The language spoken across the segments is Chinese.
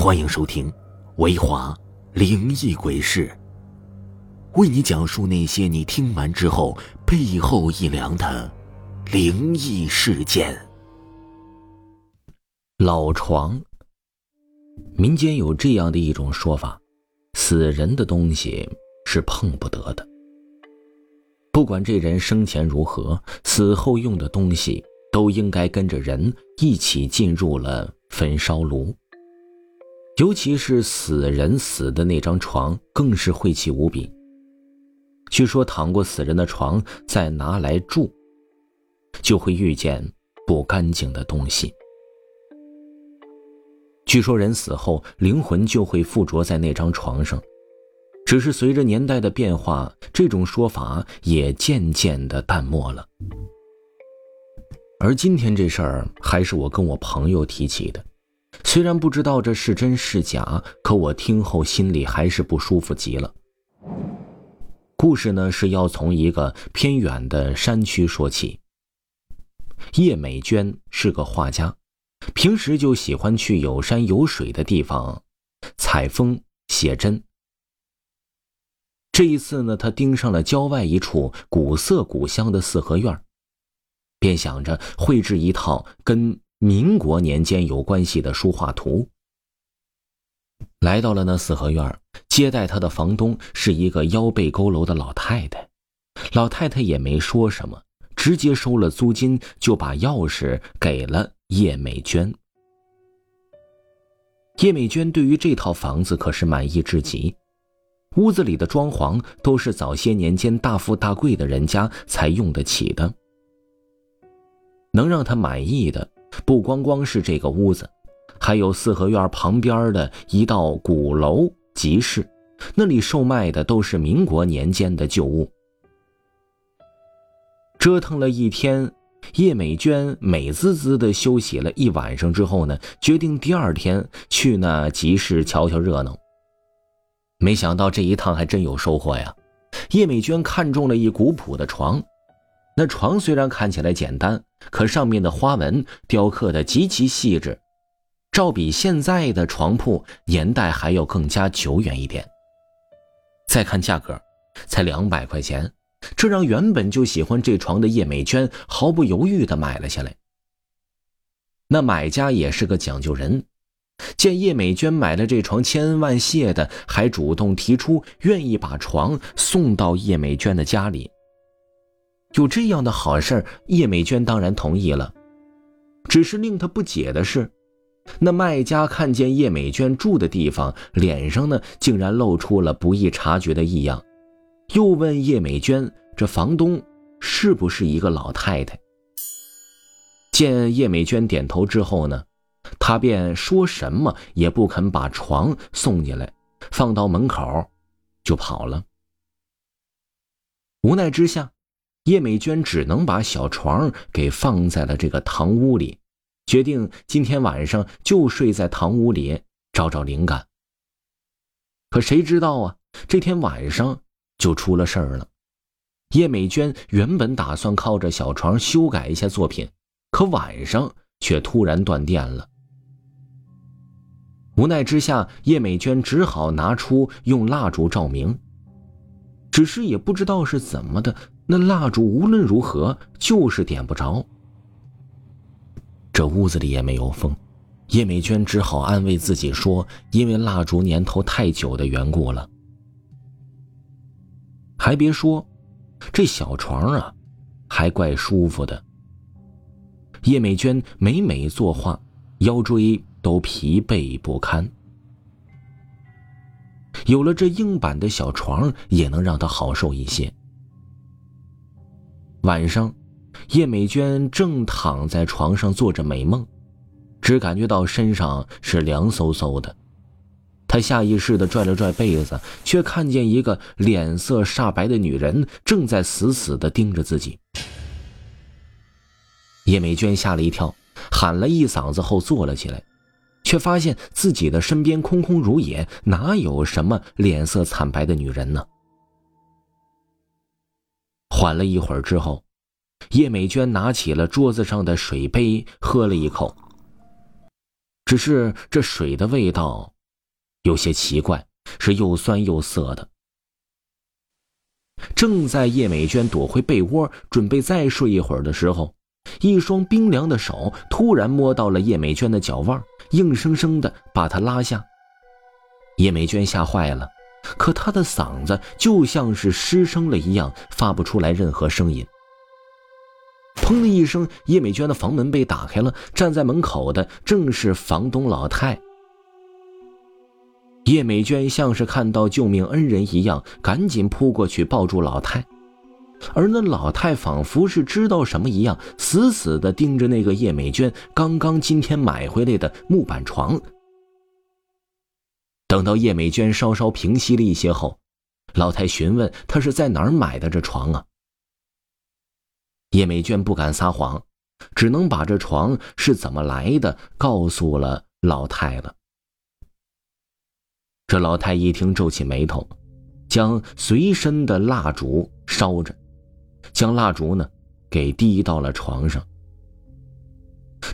欢迎收听《维华灵异鬼事》，为你讲述那些你听完之后背后一凉的灵异事件。老床，民间有这样的一种说法：死人的东西是碰不得的，不管这人生前如何，死后用的东西都应该跟着人一起进入了焚烧炉。尤其是死人死的那张床，更是晦气无比。据说躺过死人的床再拿来住，就会遇见不干净的东西。据说人死后灵魂就会附着在那张床上，只是随着年代的变化，这种说法也渐渐的淡漠了。而今天这事儿，还是我跟我朋友提起的。虽然不知道这是真是假，可我听后心里还是不舒服极了。故事呢是要从一个偏远的山区说起。叶美娟是个画家，平时就喜欢去有山有水的地方采风写真。这一次呢，他盯上了郊外一处古色古香的四合院，便想着绘制一套跟。民国年间有关系的书画图。来到了那四合院，接待他的房东是一个腰背佝偻的老太太。老太太也没说什么，直接收了租金，就把钥匙给了叶美娟。叶美娟对于这套房子可是满意至极，屋子里的装潢都是早些年间大富大贵的人家才用得起的。能让她满意的。不光光是这个屋子，还有四合院旁边的一道鼓楼集市，那里售卖的都是民国年间的旧物。折腾了一天，叶美娟美滋滋的休息了一晚上之后呢，决定第二天去那集市瞧瞧热闹。没想到这一趟还真有收获呀！叶美娟看中了一古朴的床。那床虽然看起来简单，可上面的花纹雕刻的极其细致，照比现在的床铺年代还要更加久远一点。再看价格，才两百块钱，这让原本就喜欢这床的叶美娟毫不犹豫地买了下来。那买家也是个讲究人，见叶美娟买了这床千恩万谢的，还主动提出愿意把床送到叶美娟的家里。有这样的好事叶美娟当然同意了。只是令她不解的是，那卖家看见叶美娟住的地方，脸上呢竟然露出了不易察觉的异样，又问叶美娟：“这房东是不是一个老太太？”见叶美娟点头之后呢，他便说什么也不肯把床送进来，放到门口，就跑了。无奈之下。叶美娟只能把小床给放在了这个堂屋里，决定今天晚上就睡在堂屋里找找灵感。可谁知道啊，这天晚上就出了事儿了。叶美娟原本打算靠着小床修改一下作品，可晚上却突然断电了。无奈之下，叶美娟只好拿出用蜡烛照明，只是也不知道是怎么的。那蜡烛无论如何就是点不着，这屋子里也没有风，叶美娟只好安慰自己说：“因为蜡烛年头太久的缘故了。”还别说，这小床啊，还怪舒服的。叶美娟每每作画，腰椎都疲惫不堪。有了这硬板的小床，也能让她好受一些。晚上，叶美娟正躺在床上做着美梦，只感觉到身上是凉飕飕的。她下意识地拽了拽被子，却看见一个脸色煞白的女人正在死死地盯着自己。叶美娟吓了一跳，喊了一嗓子后坐了起来，却发现自己的身边空空如也，哪有什么脸色惨白的女人呢？缓了一会儿之后，叶美娟拿起了桌子上的水杯，喝了一口。只是这水的味道有些奇怪，是又酸又涩的。正在叶美娟躲回被窝，准备再睡一会儿的时候，一双冰凉的手突然摸到了叶美娟的脚腕，硬生生的把她拉下。叶美娟吓坏了，可她的嗓子就像是失声了一样，发不出来任何声音。砰的一声，叶美娟的房门被打开了，站在门口的正是房东老太。叶美娟像是看到救命恩人一样，赶紧扑过去抱住老太，而那老太仿佛是知道什么一样，死死的盯着那个叶美娟刚刚今天买回来的木板床。等到叶美娟稍稍平息了一些后，老太询问她是在哪儿买的这床啊？叶美娟不敢撒谎，只能把这床是怎么来的告诉了老太了。这老太一听，皱起眉头，将随身的蜡烛烧着，将蜡烛呢给滴到了床上。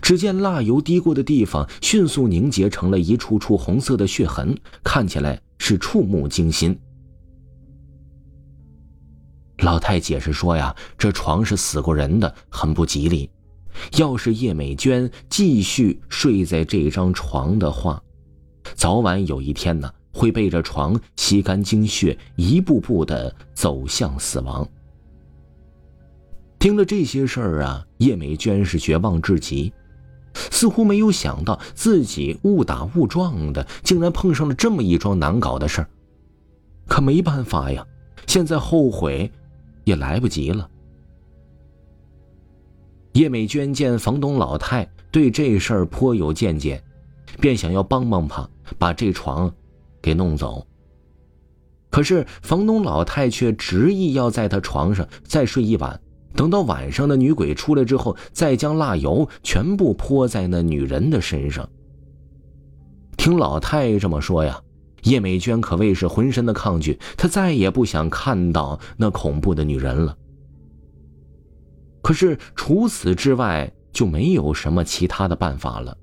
只见蜡油滴过的地方迅速凝结成了一处处红色的血痕，看起来是触目惊心。老太解释说呀，这床是死过人的，很不吉利。要是叶美娟继续睡在这张床的话，早晚有一天呢。会被这床吸干精血，一步步的走向死亡。听了这些事儿啊，叶美娟是绝望至极，似乎没有想到自己误打误撞的，竟然碰上了这么一桩难搞的事儿。可没办法呀，现在后悔也来不及了。叶美娟见房东老太对这事儿颇有见解，便想要帮帮他，把这床。给弄走。可是房东老太却执意要在他床上再睡一晚，等到晚上的女鬼出来之后，再将蜡油全部泼在那女人的身上。听老太这么说呀，叶美娟可谓是浑身的抗拒，她再也不想看到那恐怖的女人了。可是除此之外，就没有什么其他的办法了。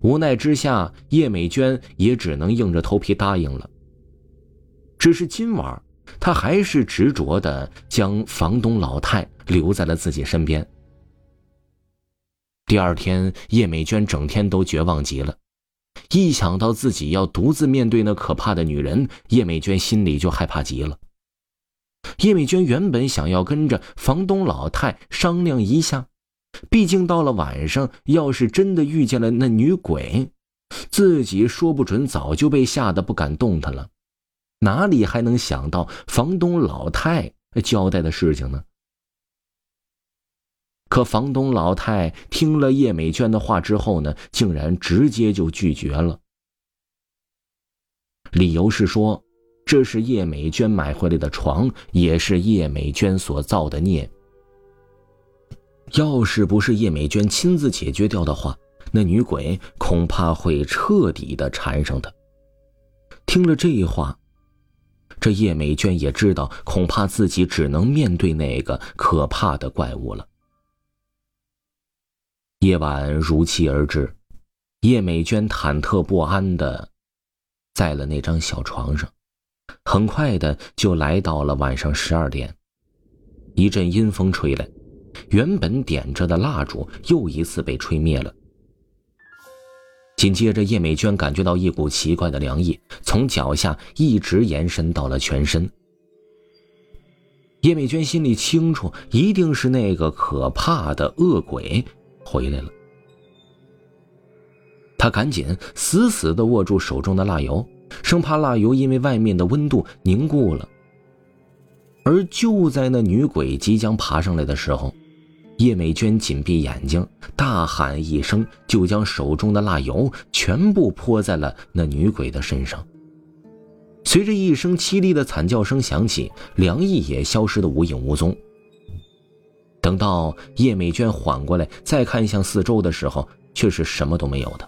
无奈之下，叶美娟也只能硬着头皮答应了。只是今晚，他还是执着的将房东老太留在了自己身边。第二天，叶美娟整天都绝望极了，一想到自己要独自面对那可怕的女人，叶美娟心里就害怕极了。叶美娟原本想要跟着房东老太商量一下。毕竟到了晚上，要是真的遇见了那女鬼，自己说不准早就被吓得不敢动弹了，哪里还能想到房东老太交代的事情呢？可房东老太听了叶美娟的话之后呢，竟然直接就拒绝了，理由是说，这是叶美娟买回来的床，也是叶美娟所造的孽。要是不是叶美娟亲自解决掉的话，那女鬼恐怕会彻底的缠上她。听了这话，这叶美娟也知道，恐怕自己只能面对那个可怕的怪物了。夜晚如期而至，叶美娟忐忑不安的在了那张小床上，很快的就来到了晚上十二点，一阵阴风吹来。原本点着的蜡烛又一次被吹灭了。紧接着，叶美娟感觉到一股奇怪的凉意从脚下一直延伸到了全身。叶美娟心里清楚，一定是那个可怕的恶鬼回来了。她赶紧死死地握住手中的蜡油，生怕蜡油因为外面的温度凝固了。而就在那女鬼即将爬上来的时候，叶美娟紧闭眼睛，大喊一声，就将手中的蜡油全部泼在了那女鬼的身上。随着一声凄厉的惨叫声响起，凉意也消失的无影无踪。等到叶美娟缓过来，再看向四周的时候，却是什么都没有的，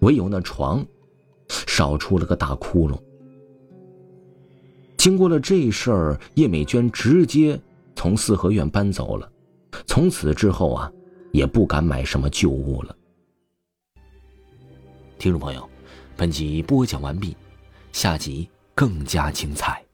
唯有那床少出了个大窟窿。经过了这事儿，叶美娟直接从四合院搬走了。从此之后啊，也不敢买什么旧物了。听众朋友，本集播讲完毕，下集更加精彩。